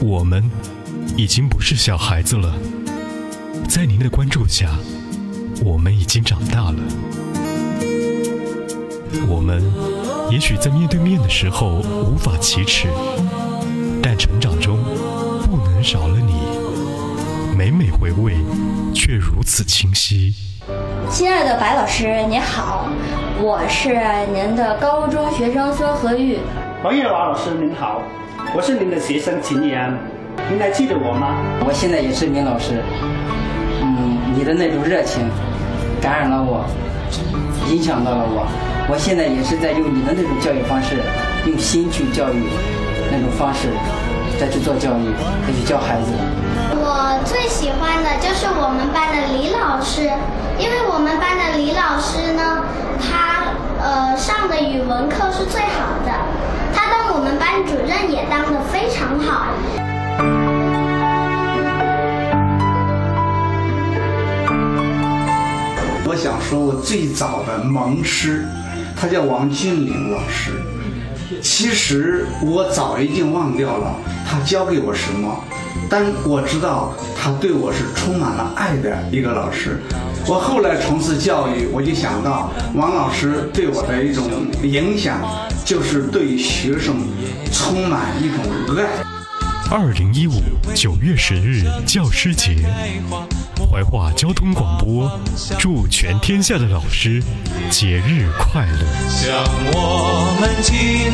我们已经不是小孩子了，在您的关注下，我们已经长大了。我们也许在面对面的时候无法启齿，但成长中不能少了你。每每回味，却如此清晰。亲爱的白老师，你好，我是您的高中学生孙和玉。王月华老师您好，我是您的学生秦怡安，您还记得我吗？我现在也是名老师，嗯，你的那种热情感染了我，影响到了我。我现在也是在用你的那种教育方式，用心去教育那种方式，再去做教育，再去教孩子。我最喜欢的就是我们班的李老师，因为我们班的李老师呢，他呃上的语文课是最好的。我们班主任也当得非常好。我想说，我最早的蒙师，他叫王俊岭老师。其实我早已经忘掉了他教给我什么，但我知道他对我是充满了爱的一个老师。我后来从事教育，我就想到王老师对我的一种影响。就是对学生充满一种爱。二零一五九月十日教师节，怀化交通广播祝全天下的老师节日快乐。向我们敬